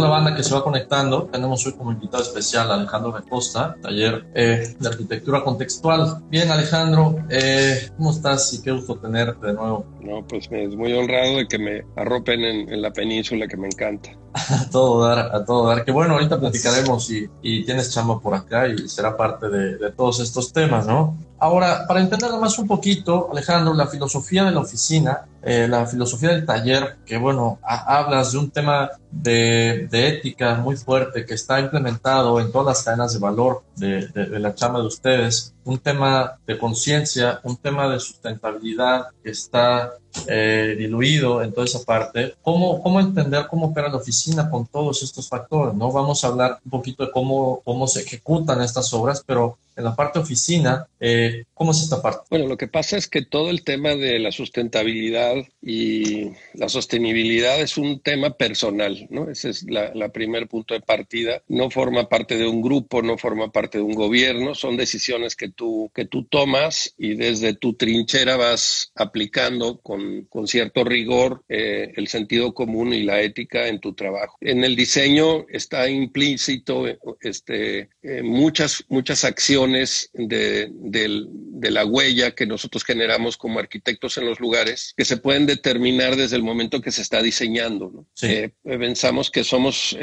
Toda la banda que se va conectando. Tenemos hoy como invitado especial a Alejandro Costa, taller eh, de arquitectura contextual. Bien, Alejandro, eh, ¿cómo estás y qué gusto tenerte de nuevo? No, pues me es muy honrado de que me arropen en, la península que me encanta. a todo dar, a todo dar. Que bueno, ahorita platicaremos y, y tienes chamba por acá y será parte de, de todos estos temas, ¿no? Ahora, para entenderlo más un poquito, Alejandro, la filosofía de la oficina, eh, la filosofía del taller, que bueno, hablas de un tema de, ética muy fuerte que está implementado en todas las cadenas de valor de, la chamba de ustedes, un tema de conciencia, un tema de sustentabilidad que está eh, diluido en toda esa parte. ¿Cómo, ¿Cómo entender cómo opera la oficina con todos estos factores? ¿no? Vamos a hablar un poquito de cómo, cómo se ejecutan estas obras, pero en la parte oficina, eh, ¿cómo es esta parte? Bueno, lo que pasa es que todo el tema de la sustentabilidad y la sostenibilidad es un tema personal, ¿no? Ese es la, la primer punto de partida. No forma parte de un grupo, no forma parte de un gobierno, son decisiones que tú, que tú tomas y desde tu trinchera vas aplicando con, con cierto rigor eh, el sentido común y la ética en tu trabajo. En el diseño está implícito este, eh, muchas, muchas acciones de, de la huella que nosotros generamos como arquitectos en los lugares que se pueden determinar desde el momento que se está diseñando. ¿no? Eh, pensamos que somos,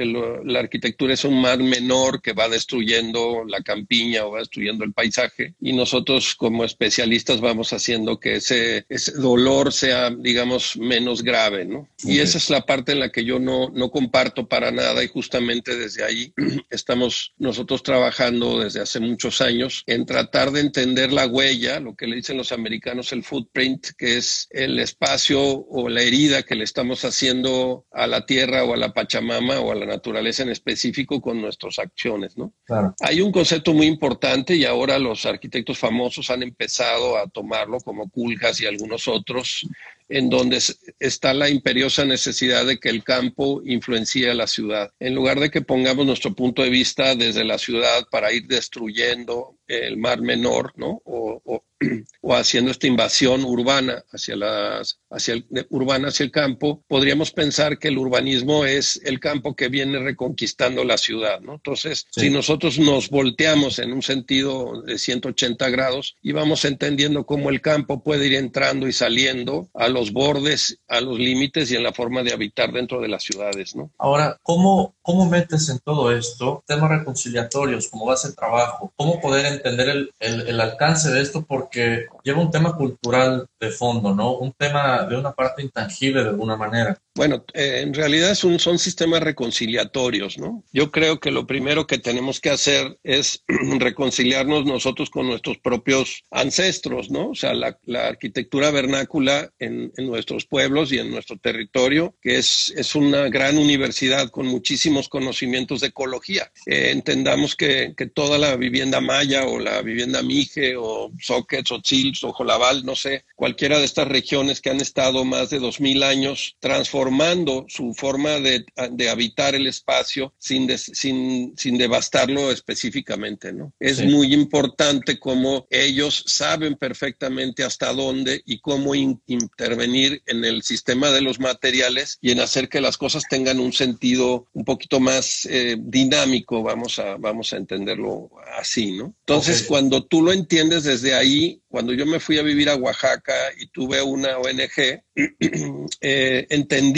la arquitectura es un mar menor que va destruyendo la campiña o va destruyendo el paisaje y nosotros como especialistas vamos haciendo que ese, ese dolor sea, digamos, menos grave. ¿no? Y esa es la parte en la que yo no, no comparto para nada y justamente desde ahí estamos nosotros trabajando desde hace muchos años en tratar de entender la huella, lo que le dicen los americanos el footprint, que es el espacio o la herida que le estamos haciendo a la tierra o a la Pachamama o a la naturaleza en específico con nuestras acciones, ¿no? Hay un concepto muy importante y ahora los arquitectos famosos han empezado a tomarlo como Kuljas y algunos otros en donde está la imperiosa necesidad de que el campo influencie a la ciudad. En lugar de que pongamos nuestro punto de vista desde la ciudad para ir destruyendo el mar menor, ¿no? O, o haciendo esta invasión urbana hacia las hacia el urbana hacia el campo, podríamos pensar que el urbanismo es el campo que viene reconquistando la ciudad, ¿no? Entonces, si nosotros nos volteamos en un sentido de 180 grados y vamos entendiendo cómo el campo puede ir entrando y saliendo a los bordes, a los límites y en la forma de habitar dentro de las ciudades, ¿no? Ahora, ¿cómo, cómo metes en todo esto temas reconciliatorios, cómo el trabajo, cómo poder entender el, el alcance de esto? Porque lleva un tema cultural de fondo, ¿no? Un tema de una parte intangible de alguna manera. Bueno, eh, en realidad son sistemas reconciliatorios, ¿no? Yo creo que lo primero que tenemos que hacer es reconciliarnos nosotros con nuestros propios ancestros, ¿no? O sea, la, arquitectura vernácula en, nuestros pueblos y en nuestro territorio, que es, es una gran universidad con muchísimos conocimientos de ecología. Eh, entendamos que, que, toda la vivienda maya o la vivienda mije o sockets o chils o jolaval, no sé, cualquiera de estas regiones que han estado más de dos mil años transformadas transformando su forma de, habitar el espacio sin, sin, sin devastarlo específicamente, ¿no? Es muy importante cómo ellos saben perfectamente hasta dónde y cómo intervenir en el sistema de los materiales y en hacer que las cosas tengan un sentido un poquito más eh, dinámico, vamos a, vamos a entenderlo así, ¿no? Entonces, cuando tú lo entiendes desde ahí, cuando yo me fui a vivir a Oaxaca y tuve una ONG, eh, entendí,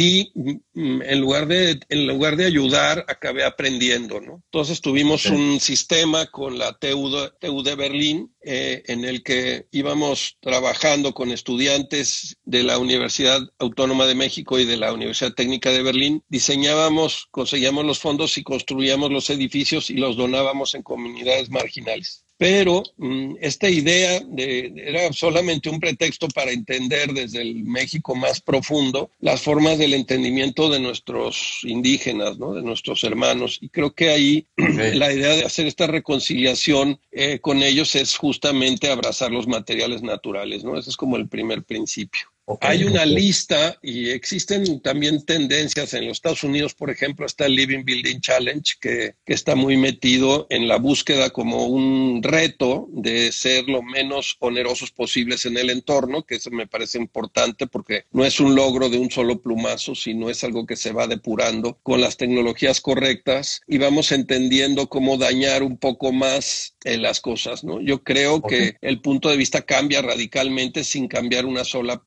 mm, en lugar, de, en lugar de ayudar, acabé aprendiendo, ¿no? Entonces tuvimos un sistema con la TU de, Berlín eh, en el que íbamos trabajando con estudiantes de la Universidad Autónoma de México y de la Universidad Técnica de Berlín. Diseñábamos, conseguíamos los fondos y construíamos los edificios y los donábamos en comunidades marginales pero mm, esta idea de, era solamente un pretexto para entender desde el México más profundo las formas del entendimiento de nuestros indígenas, ¿no? de nuestros hermanos. Y creo que ahí la idea de hacer esta reconciliación eh, con ellos es justamente abrazar los materiales naturales, ¿no? Ese es como el primer principio. Hay una lista y existen también tendencias en los Estados Unidos, por ejemplo, está el Living Building Challenge, que, está muy metido en la búsqueda como un reto de ser lo menos onerosos posibles en el entorno, que eso me parece importante porque no es un logro de un solo plumazo, sino es algo que se va depurando con las tecnologías correctas y vamos entendiendo cómo dañar un poco más eh, las cosas, ¿no? Yo creo que el punto de vista cambia radicalmente sin cambiar una sola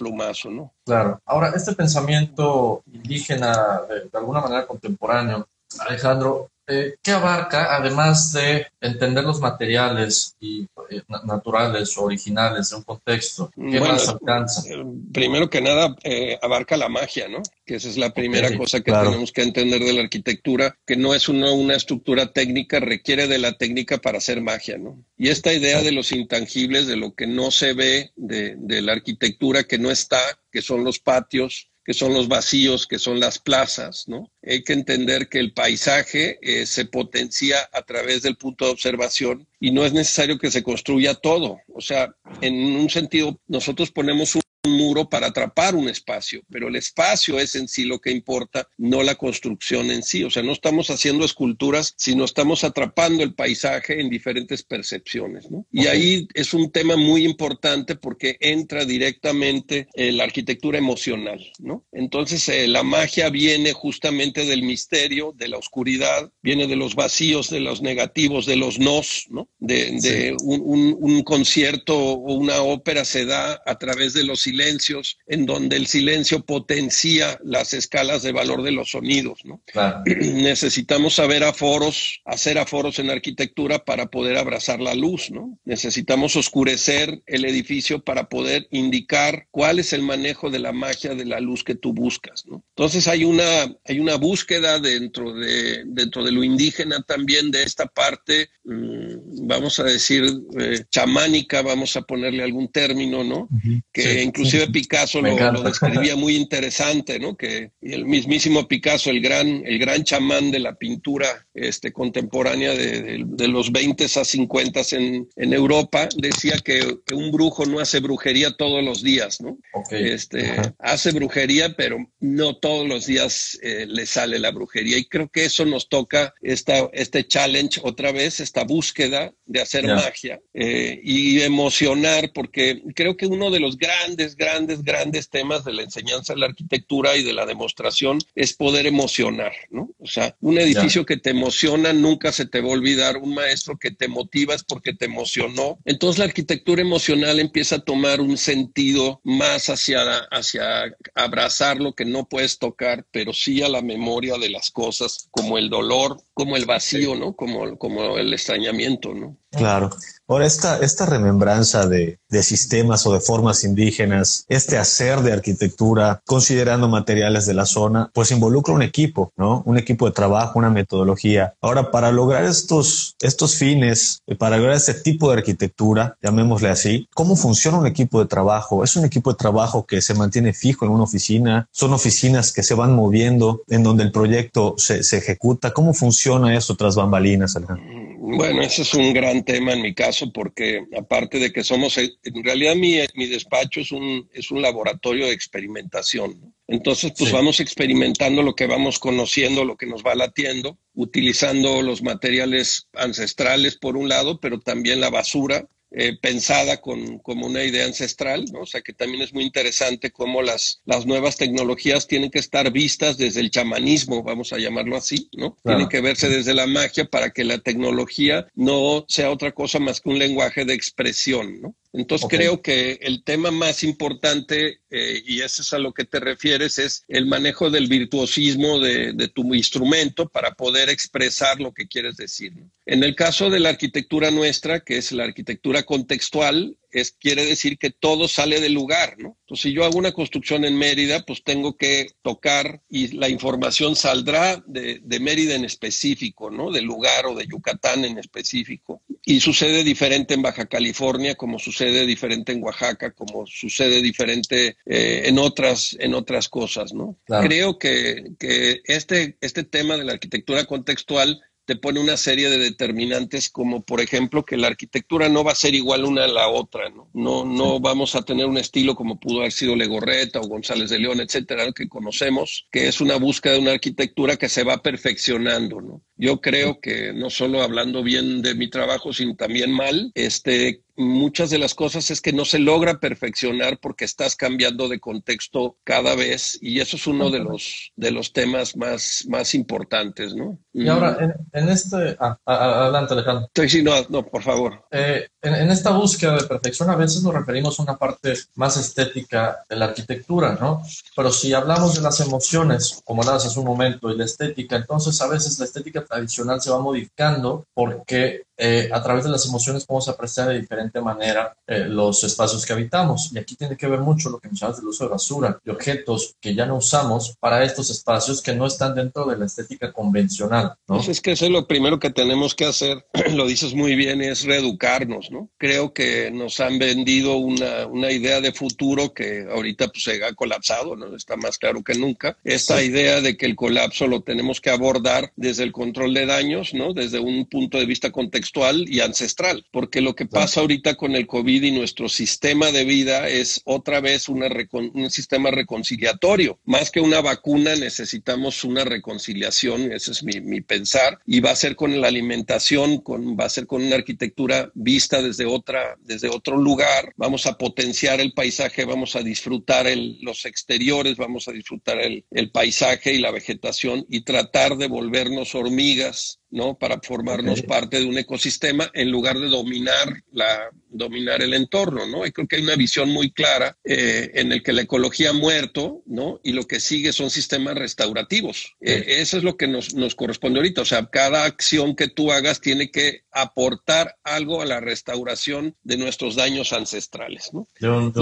Claro. Ahora, este pensamiento indígena, de, alguna manera contemporáneo, Alejandro, eh, ¿qué abarca, además de entender los materiales y, eh, naturales o originales de un contexto? ¿Qué más alcanza? Eh, primero que nada, abarca la magia, ¿no? Que esa es la primera cosa que tenemos que entender de la arquitectura, que no es una, una estructura técnica, requiere de la técnica para hacer magia, ¿no? Y esta idea de los intangibles, de lo que no se ve, de, de la arquitectura que no está, que son los patios, que son los vacíos, que son las plazas, ¿no? Hay que entender que el paisaje eh, se potencia a través del punto de observación y no es necesario que se construya todo. O sea, en un sentido, nosotros ponemos un un muro para atrapar un espacio, pero el espacio es en sí lo que importa, no la construcción en sí. O sea, no estamos haciendo esculturas, sino estamos atrapando el paisaje en diferentes percepciones. ¿no? Y ahí es un tema muy importante porque entra directamente la arquitectura emocional. ¿no? Entonces, eh, la magia viene justamente del misterio, de la oscuridad, viene de los vacíos, de los negativos, de los nos, ¿no? de, un, un concierto o una ópera se da a través de los silencios, en donde el silencio potencia las escalas de valor de los sonidos. ¿no? Necesitamos saber aforos, hacer aforos en arquitectura para poder abrazar la luz. ¿no? Necesitamos oscurecer el edificio para poder indicar cuál es el manejo de la magia de la luz que tú buscas. ¿no? Entonces hay una, hay una búsqueda dentro de, dentro de lo indígena también de esta parte, mm, vamos a decir, eh, chamánica, vamos a ponerle algún término, ¿no? Que incluso inclusive Picasso lo, describía muy interesante, ¿no? Que el mismísimo Picasso, el gran, el gran chamán de la pintura este, contemporánea de, los 20 a 50 en, en Europa, decía que, un brujo no hace brujería todos los días, ¿no? Este, hace brujería, pero no todos los días eh, le sale la brujería. Y creo que eso nos toca esta, este challenge otra vez, esta búsqueda de hacer magia eh, y emocionar, porque creo que uno de los grandes grandes, grandes, temas de la enseñanza de la arquitectura y de la demostración es poder emocionar, ¿no? O sea, un edificio que te emociona nunca se te va a olvidar, un maestro que te motiva es porque te emocionó. Entonces la arquitectura emocional empieza a tomar un sentido más hacia, hacia abrazar lo que no puedes tocar, pero sí a la memoria de las cosas, como el dolor, como el vacío, ¿no? Como, como el extrañamiento, ¿no? Claro. Ahora, esta, esta remembranza de, de, sistemas o de formas indígenas, este hacer de arquitectura, considerando materiales de la zona, pues involucra un equipo, ¿no? Un equipo de trabajo, una metodología. Ahora, para lograr estos, estos fines, eh, para lograr este tipo de arquitectura, llamémosle así, ¿cómo funciona un equipo de trabajo? ¿Es un equipo de trabajo que se mantiene fijo en una oficina? ¿Son oficinas que se van moviendo en donde el proyecto se, se ejecuta? ¿Cómo funciona eso tras bambalinas, Alejandro? Bueno, ese es un gran tema en mi caso porque aparte de que somos, en realidad mi, mi despacho es un, es un laboratorio de experimentación. Entonces, pues vamos experimentando lo que vamos conociendo, lo que nos va latiendo, utilizando los materiales ancestrales por un lado, pero también la basura eh, pensada con, como una idea ancestral, ¿no? O sea que también es muy interesante cómo las, las nuevas tecnologías tienen que estar vistas desde el chamanismo, vamos a llamarlo así, ¿no? Tienen que verse desde la magia para que la tecnología no sea otra cosa más que un lenguaje de expresión, ¿no? Entonces creo que el tema más importante, eh, y eso es a lo que te refieres, es el manejo del virtuosismo de, tu instrumento para poder expresar lo que quieres decir. En el caso de la arquitectura nuestra, que es la arquitectura contextual, es, quiere decir que todo sale del lugar, ¿no? Entonces, si yo hago una construcción en Mérida, pues tengo que tocar y la información saldrá de, de Mérida en específico, ¿no? Del lugar o de Yucatán en específico. Y sucede diferente en Baja California, como sucede diferente en Oaxaca, como sucede diferente eh, en, otras, en otras cosas, ¿no? Creo que, que este, este tema de la arquitectura contextual te pone una serie de determinantes como por ejemplo que la arquitectura no va a ser igual una a la otra, ¿no? No, no vamos a tener un estilo como pudo haber sido Legorreta o González de León, etcétera, que conocemos, que es una búsqueda de una arquitectura que se va perfeccionando, ¿no? Yo creo que no solo hablando bien de mi trabajo, sino también mal, este, muchas de las cosas es que no se logra perfeccionar porque estás cambiando de contexto cada vez y eso es uno de los, de los temas más, más importantes, ¿no? Y ahora, en, este... Ah, adelante, Alejandro. Sí, no, no, por favor. Eh, en, esta búsqueda de perfección a veces nos referimos a una parte más estética de la arquitectura, ¿no? Pero si hablamos de las emociones, como hablabas hace un momento, y la estética, entonces a veces la estética tradicional se va modificando porque eh, a través de las emociones podemos apreciar de diferente manera eh, los espacios que habitamos. Y aquí tiene que ver mucho lo que mencionas del uso de basura, y objetos que ya no usamos para estos espacios que no están dentro de la estética convencional. ¿no? Pues es que eso es lo primero que tenemos que hacer, lo dices muy bien, es reeducarnos. ¿no? Creo que nos han vendido una, una idea de futuro que ahorita pues, se ha colapsado, ¿no? está más claro que nunca. Esta idea de que el colapso lo tenemos que abordar desde el control de daños, ¿no? desde un punto de vista contextual y ancestral, porque lo que pasa ahorita con el COVID y nuestro sistema de vida es otra vez una un sistema reconciliatorio. Más que una vacuna necesitamos una reconciliación, ese es mi, mi, pensar, y va a ser con la alimentación, con, va a ser con una arquitectura vista desde, otra, desde otro lugar, vamos a potenciar el paisaje, vamos a disfrutar el, los exteriores, vamos a disfrutar el, el paisaje y la vegetación y tratar de volvernos hormigas ¿no? Para formarnos parte de un ecosistema en lugar de dominar la, dominar el entorno, ¿no? Y creo que hay una visión muy clara eh, en el que la ecología ha muerto, ¿no? Y lo que sigue son sistemas restaurativos. Eh, eso es lo que nos, nos, corresponde ahorita. O sea, cada acción que tú hagas tiene que aportar algo a la restauración de nuestros daños ancestrales, ¿no?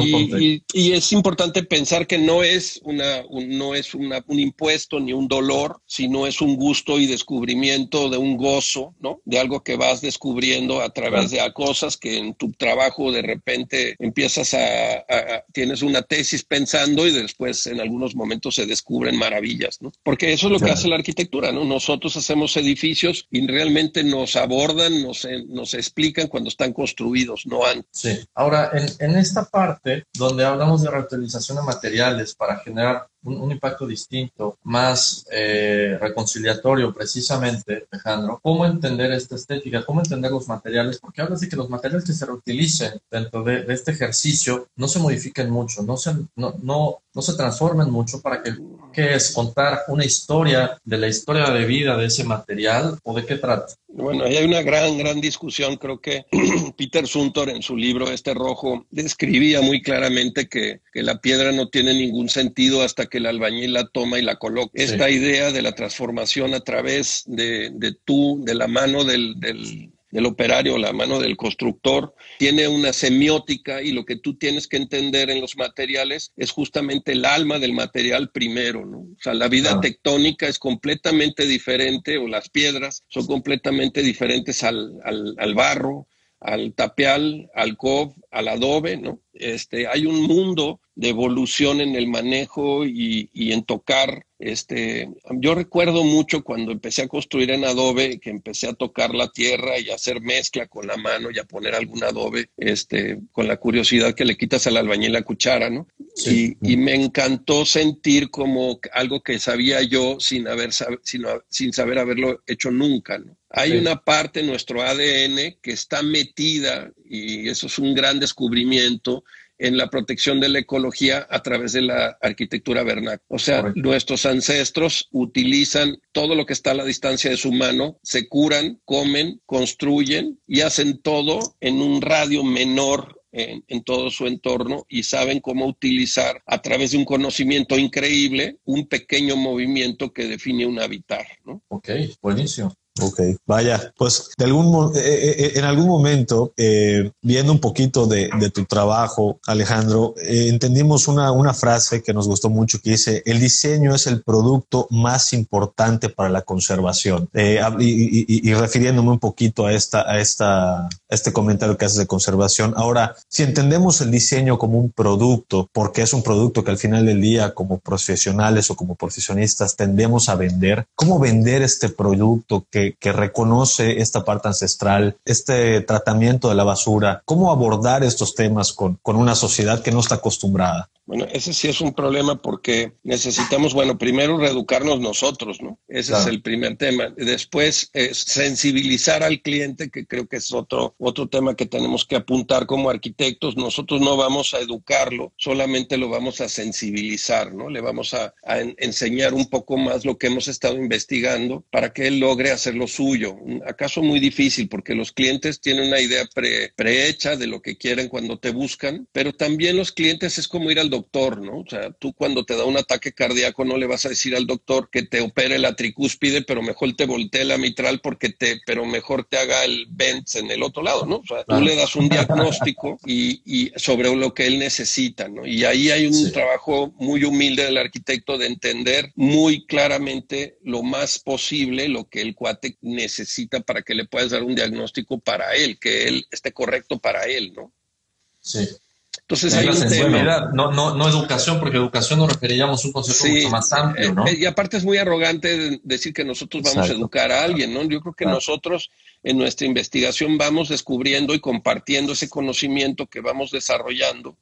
y, y, es importante pensar que no es, una, un, no es una, un impuesto ni un dolor, sino es un gusto y descubrimiento de un gozo, ¿no? De algo que vas descubriendo a través de cosas que en tu trabajo de repente empiezas a, tienes una tesis pensando y después en algunos momentos se descubren maravillas, ¿no? Porque eso es lo que hace la arquitectura, ¿no? Nosotros hacemos edificios y realmente nos abordan, nos, nos explican cuando están construidos, no antes. Sí. Ahora, en, en esta parte donde hablamos de reutilización de materiales para generar un, impacto distinto, más eh, reconciliatorio precisamente, Alejandro, cómo entender esta estética, cómo entender los materiales, porque hablas de que los materiales que se reutilicen dentro de, este ejercicio no se modifiquen mucho, no se, no, no, no se transformen mucho para que, ¿qué es? Contar una historia de la historia de vida de ese material o de qué trata. Bueno, hay una gran, gran discusión. Creo que Peter Suntor en su libro Este Rojo describía muy claramente que, que, la piedra no tiene ningún sentido hasta que el albañil la toma y la coloca. Esta idea de la transformación a través de, de tú, de la mano del, del del operario, la mano del constructor, tiene una semiótica y lo que tú tienes que entender en los materiales es justamente el alma del material primero, ¿no? O sea, la vida tectónica es completamente diferente o las piedras son completamente diferentes al, al, al barro, al tapial, al cob, al adobe, ¿no? Este, hay un mundo de evolución en el manejo y, y, en tocar. Este, yo recuerdo mucho cuando empecé a construir en adobe, que empecé a tocar la tierra y a hacer mezcla con la mano y a poner algún adobe, este, con la curiosidad que le quitas al albañil la cuchara, ¿no? Y, y, me encantó sentir como algo que sabía yo sin, haber, sin, sin saber haberlo hecho nunca. ¿no? Hay una parte en nuestro ADN que está metida, y eso es un gran descubrimiento, en la protección de la ecología a través de la arquitectura vernácula. O sea, nuestros ancestros utilizan todo lo que está a la distancia de su mano, se curan, comen, construyen y hacen todo en un radio menor en, en, todo su entorno y saben cómo utilizar a través de un conocimiento increíble un pequeño movimiento que define un habitar. ¿no? Ok, buenísimo. Ok, vaya, pues eh, eh, eh, en algún momento, viendo un poquito de, tu trabajo, Alejandro, entendimos una, frase que nos gustó mucho que dice, el diseño es el producto más importante para la conservación. Y, refiriéndome un poquito a, esta, este comentario que haces de conservación, ahora, si entendemos el diseño como un producto, porque es un producto que al final del día, como profesionales o como profesionistas, tendemos a vender, ¿cómo vender este producto que que, reconoce esta parte ancestral, este tratamiento de la basura, cómo abordar estos temas con, con una sociedad que no está acostumbrada. Bueno, ese sí es un problema porque necesitamos, bueno, primero reeducarnos nosotros, ¿no? Ese es el primer tema. Después, eh, sensibilizar al cliente, que creo que es otro, otro tema que tenemos que apuntar como arquitectos. Nosotros no vamos a educarlo, solamente lo vamos a sensibilizar, ¿no? Le vamos a, enseñar un poco más lo que hemos estado investigando para que él logre hacer lo suyo. Acaso muy difícil porque los clientes tienen una idea pre, prehecha de lo que quieren cuando te buscan, pero también los clientes es como ir al doctor doctor, ¿no? O sea, tú cuando te da un ataque cardíaco no le vas a decir al doctor que te opere la tricúspide, pero mejor te voltee la mitral porque te, pero mejor te haga el Bentz en el otro lado, ¿no? O sea, tú le das un diagnóstico y, sobre lo que él necesita, ¿no? Y ahí hay un trabajo muy humilde del arquitecto de entender muy claramente lo más posible lo que el cuate necesita para que le puedas dar un diagnóstico para él, que él esté correcto para él, ¿no? Sí. Entonces hay la no, no, no educación, porque educación nos referiríamos a un concepto mucho más amplio, ¿no? Eh, y aparte es muy arrogante decir que nosotros vamos a educar a alguien, ¿no? Yo creo que nosotros en nuestra investigación vamos descubriendo y compartiendo ese conocimiento que vamos desarrollando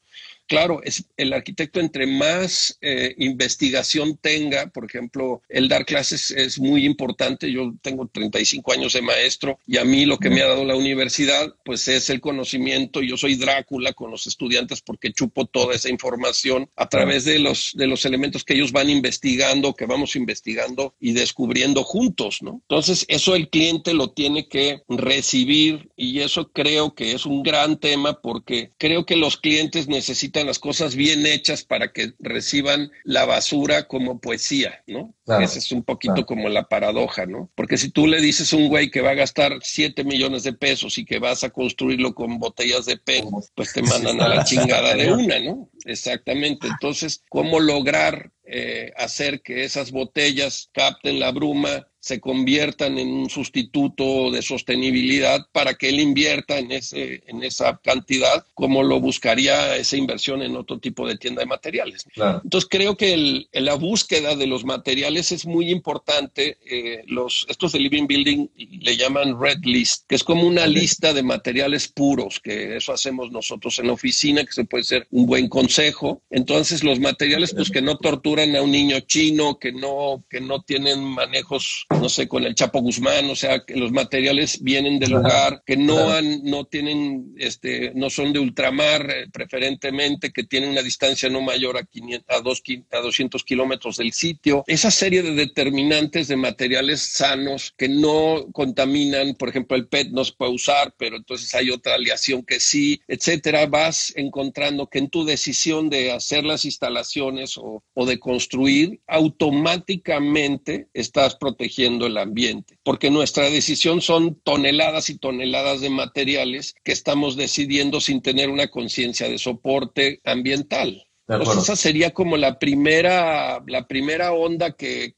claro, es el arquitecto entre más eh, investigación tenga, por ejemplo, el dar clases es muy importante. Yo tengo 35 años de maestro y a mí lo que me ha dado la universidad, pues es el conocimiento. Yo soy Drácula con los estudiantes porque chupo toda esa información a través de los, de los elementos que ellos van investigando, que vamos investigando y descubriendo juntos, ¿no? Entonces, eso el cliente lo tiene que recibir y eso creo que es un gran tema porque creo que los clientes necesitan las cosas bien hechas para que reciban la basura como poesía, ¿no? Esa es un poquito como la paradoja, ¿no? Porque si tú le dices a un güey que va a gastar 7 millones de pesos y que vas a construirlo con botellas de PET, pues te mandan a la chingada de una, ¿no? Exactamente. Entonces, ¿cómo lograr eh, hacer que esas botellas capten la bruma, se conviertan en un sustituto de sostenibilidad para que él invierta en, ese, en esa cantidad como lo buscaría esa inversión en otro tipo de tienda de materiales. Entonces creo que la búsqueda de los materiales es muy importante. Eh, los, estos de Living Building le llaman Red List, que es como una lista de materiales puros, que eso hacemos nosotros en la oficina, que se puede ser un buen consejo. Entonces los materiales pues que no torturan a un niño chino, que no, que no tienen manejos no sé, con el Chapo Guzmán, o sea, que los materiales vienen del lugar, que no han, no tienen, este, no son de ultramar eh, preferentemente, que tienen una distancia no mayor a, 500, a, dos, a 200 kilómetros del sitio. Esa serie de determinantes de materiales sanos que no contaminan, por ejemplo, el PET no se puede usar, pero entonces hay otra aleación que sí, etcétera, vas encontrando que en tu decisión de hacer las instalaciones o, o de construir, automáticamente estás protegiendo el ambiente, porque nuestra decisión son toneladas y toneladas de materiales que estamos decidiendo sin tener una conciencia de soporte ambiental esa sería como la primera, la primera onda que,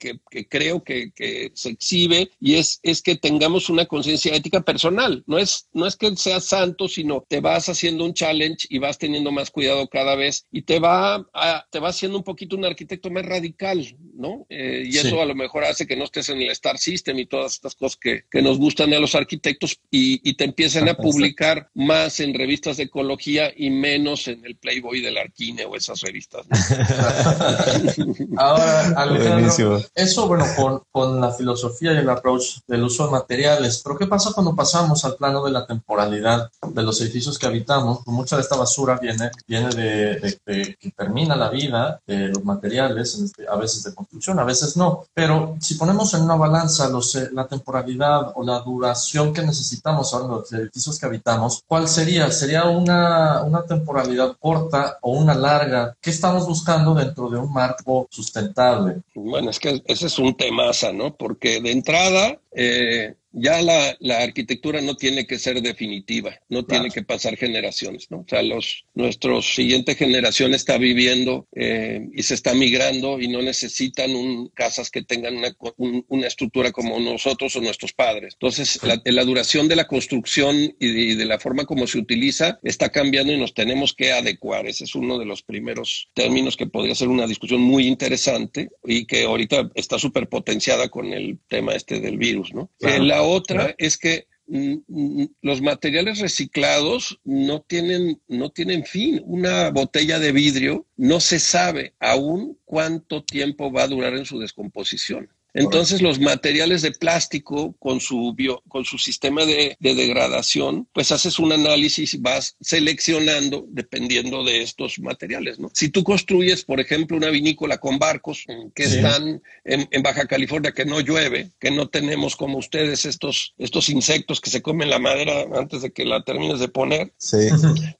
creo que, se exhibe y es, es que tengamos una conciencia ética personal. No es, no es que seas santo, sino te vas haciendo un challenge y vas teniendo más cuidado cada vez y te va, te va haciendo un poquito un arquitecto más radical, ¿no? Eh, y eso a lo mejor hace que no estés en el Star System y todas estas cosas que, que nos gustan a los arquitectos y, y te empiezan a publicar más en revistas de ecología y menos en el Playboy del Arquine o esas revistas. Ahora, Alejandro, eso, bueno, con, con, la filosofía y el approach del uso de materiales, pero ¿qué pasa cuando pasamos al plano de la temporalidad de los edificios que habitamos? Pues mucha de esta basura viene, viene de, de, que termina la vida de los materiales, este, a veces de construcción, a veces no. Pero si ponemos en una balanza los, eh, la temporalidad o la duración que necesitamos ahora los edificios que habitamos, ¿cuál sería? ¿Sería una, una temporalidad corta o una larga? ¿Qué estamos buscando dentro de un marco sustentable? Bueno, es que ese es un temaza, ¿no? Porque de entrada, eh, ya la, la, arquitectura no tiene que ser definitiva, no tiene que pasar generaciones, ¿no? O sea, los, nuestra siguiente generación está viviendo eh, y se está migrando y no necesitan un, casas que tengan una, una, estructura como nosotros o nuestros padres. Entonces, la, la duración de la construcción y de, la forma como se utiliza está cambiando y nos tenemos que adecuar. Ese es uno de los primeros términos que podría ser una discusión muy interesante y que ahorita está súper potenciada con el tema este del virus, ¿no? Eh, la otra es que mm, mm, los materiales reciclados no tienen, no tienen fin. Una botella de vidrio no se sabe aún cuánto tiempo va a durar en su descomposición. Entonces los materiales de plástico con su, bio, con su sistema de, de, degradación, pues haces un análisis y vas seleccionando dependiendo de estos materiales. ¿no? Si tú construyes, por ejemplo, una vinícola con barcos que sí. están en, en, Baja California, que no llueve, que no tenemos como ustedes estos, estos insectos que se comen la madera antes de que la termines de poner, sí.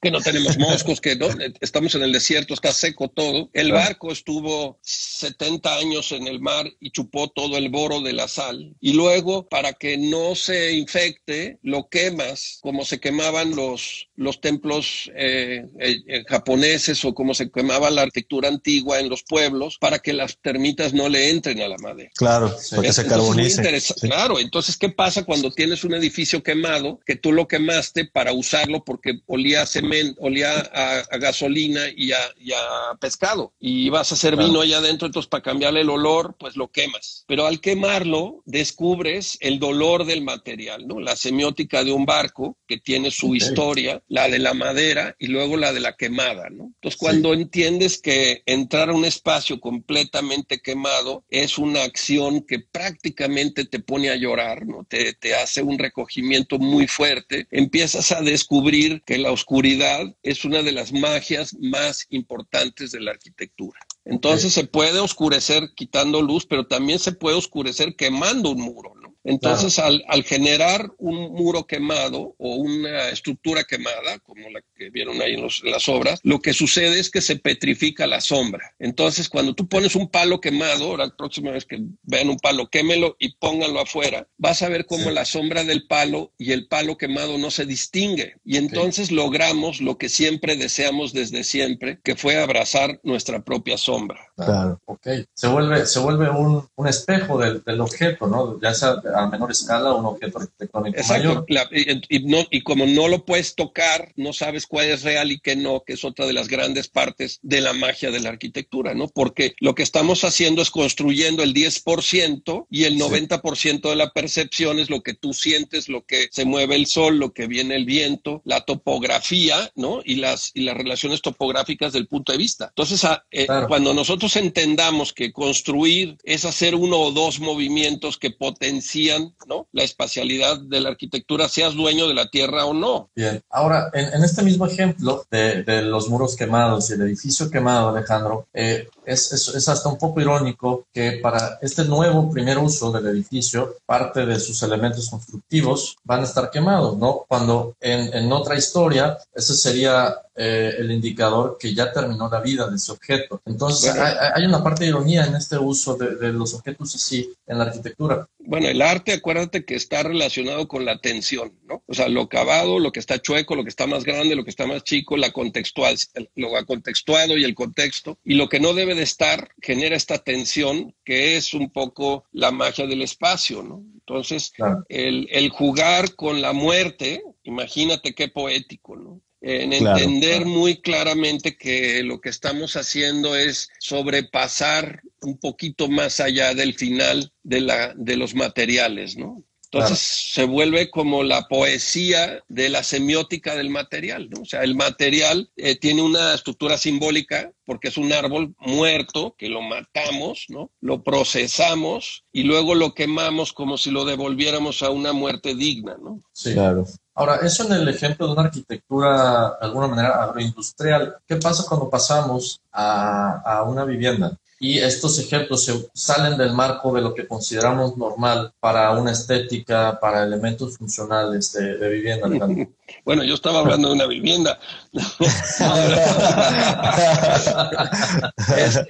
que no tenemos moscos, que no, estamos en el desierto, está seco todo. El barco estuvo 70 años en el mar y chupó todo todo el boro de la sal y luego para que no se infecte lo quemas como se quemaban los, los templos eh, eh, japoneses o como se quemaba la arquitectura antigua en los pueblos para que las termitas no le entren a la madera. Claro, se carbonice. Sí. Claro, entonces ¿qué pasa cuando tienes un edificio quemado que tú lo quemaste para usarlo porque olía a cemento, olía a, a gasolina y a, y a, pescado y vas a hacer claro. vino allá adentro, entonces para cambiarle el olor pues lo quemas. Pero al quemarlo descubres el dolor del material, ¿no? La semiótica de un barco que tiene su okay. historia, la de la madera y luego la de la quemada, ¿no? Entonces, cuando sí. entiendes que entrar a un espacio completamente quemado es una acción que prácticamente te pone a llorar, ¿no? Te, te hace un recogimiento muy fuerte, empiezas a descubrir que la oscuridad es una de las magias más importantes de la arquitectura. Entonces se puede oscurecer quitando luz, pero también se puede oscurecer quemando un muro. Entonces, claro. al, al, generar un muro quemado o una estructura quemada, como la que vieron ahí en, los, en, las obras, lo que sucede es que se petrifica la sombra. Entonces, cuando tú pones un palo quemado, la próxima vez que vean un palo, quémelo y pónganlo afuera, vas a ver cómo sí. la sombra del palo y el palo quemado no se distingue. Y entonces logramos lo que siempre deseamos desde siempre, que fue abrazar nuestra propia sombra. Claro. Ok. Se vuelve, se vuelve un, un espejo del, del objeto, ¿no? Ya sea a menor escala un objeto arquitectónico Exacto. mayor. La, y, y, no, y, como no lo puedes tocar, no sabes cuál es real y qué no, que es otra de las grandes partes de la magia de la arquitectura, ¿no? Porque lo que estamos haciendo es construyendo el 10% y el 90% sí. de la percepción es lo que tú sientes, lo que se mueve el sol, lo que viene el viento, la topografía, ¿no? Y las, y las relaciones topográficas del punto de vista. Entonces, a, eh, claro. cuando nosotros entendamos que construir es hacer uno o dos movimientos que potencian ¿no? la espacialidad de la arquitectura, seas dueño de la tierra o no. Bien, ahora, en, este mismo ejemplo de, de, los muros quemados y el edificio quemado, Alejandro, eh, es, es, es, hasta un poco irónico que para este nuevo primer uso del edificio, parte de sus elementos constructivos van a estar quemados, ¿no? Cuando en, en otra historia, ese sería eh, el indicador que ya terminó la vida de ese objeto. Entonces, bueno, hay, hay, una parte de ironía en este uso de, de, los objetos así en la arquitectura. Bueno, el arte, acuérdate que está relacionado con la tensión, ¿no? O sea, lo cavado, lo que está chueco, lo que está más grande, lo que está más chico, la contextual, lo contextuado y el contexto. Y lo que no debe de estar genera esta tensión que es un poco la magia del espacio, ¿no? Entonces, claro. el, el jugar con la muerte, imagínate qué poético, ¿no? en entender claro, claro. muy claramente que lo que estamos haciendo es sobrepasar un poquito más allá del final de, la, de los materiales, ¿no? Entonces se vuelve como la poesía de la semiótica del material, ¿no? O sea, el material eh, tiene una estructura simbólica porque es un árbol muerto que lo matamos, ¿no? Lo procesamos y luego lo quemamos como si lo devolviéramos a una muerte digna, ¿no? Sí, claro. Ahora, eso en el ejemplo de una arquitectura de alguna manera agroindustrial, ¿qué pasa cuando pasamos a, a una vivienda? Y estos ejemplos se salen del marco de lo que consideramos normal para una estética, para elementos funcionales de, de vivienda. Bueno, yo estaba hablando de una vivienda.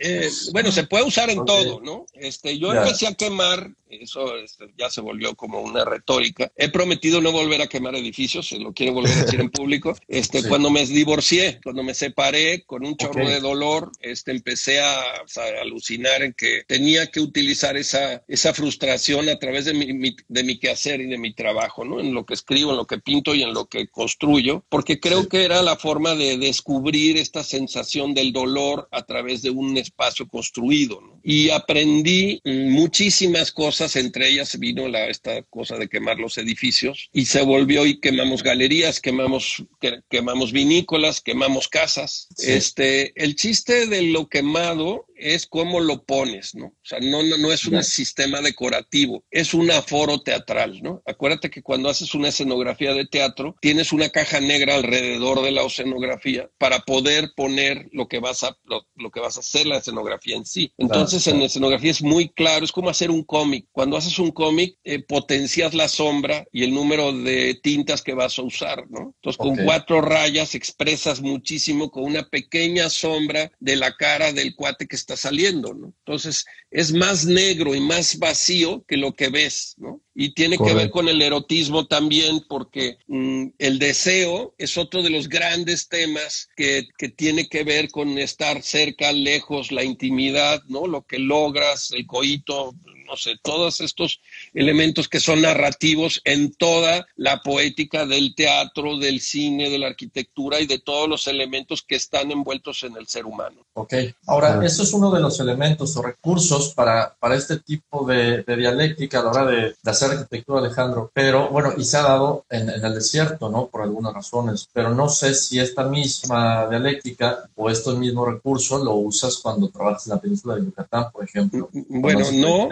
Eh, bueno, se puede usar en todo, ¿no? Este, yo empecé a quemar, eso este, ya se volvió como una retórica. He prometido no volver a quemar edificios, se lo quiero volver a decir en público. Este, cuando me divorcié, cuando me separé con un chorro de dolor, este, empecé a, alucinar en que tenía que utilizar esa, esa frustración a través de mi, de mi quehacer y de mi trabajo, ¿no? En lo que escribo, en lo que pinto y en lo que construyo, porque creo que era la forma de descubrir esta sensación del dolor a través de un espacio construido. Y aprendí muchísimas cosas, entre ellas vino la, esta cosa de quemar los edificios y se volvió y quemamos galerías, quemamos, quemamos vinícolas, quemamos casas. Este, el chiste de lo quemado es cómo lo pones, ¿no? O sea, no, no, no es un sistema decorativo, es un aforo teatral, ¿no? Acuérdate que cuando haces una escenografía de teatro, tienes una caja negra alrededor de la escenografía para poder poner lo que vas a, lo, que vas a hacer la escenografía en sí. Entonces, en la escenografía es muy claro, es como hacer un cómic. Cuando haces un cómic, eh, potencias la sombra y el número de tintas que vas a usar, ¿no? Entonces, con cuatro rayas expresas muchísimo con una pequeña sombra de la cara del cuate que está saliendo, ¿no? Entonces es más negro y más vacío que lo que ves, ¿no? Y tiene que ver con el erotismo también, porque mm, el deseo es otro de los grandes temas que, que, tiene que ver con estar cerca, lejos, la intimidad, ¿no? Lo que logras, el coito, no sé, todos estos elementos que son narrativos en toda la poética del teatro, del cine, de la arquitectura y de todos los elementos que están envueltos en el ser humano. Ok, ahora, eso es uno de los elementos o recursos para, para este tipo de, dialéctica a la hora de, hacer arquitectura, Alejandro, pero bueno, y se ha dado en, en el desierto, ¿no? Por algunas razones, pero no sé si esta misma dialéctica o estos mismos recursos lo usas cuando trabajas en la península de Yucatán, por ejemplo. Bueno, no,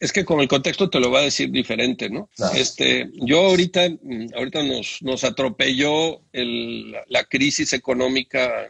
es que con el contexto te lo va a decir diferente, ¿no? Este, yo ahorita, ahorita nos, nos atropelló el, la crisis económica.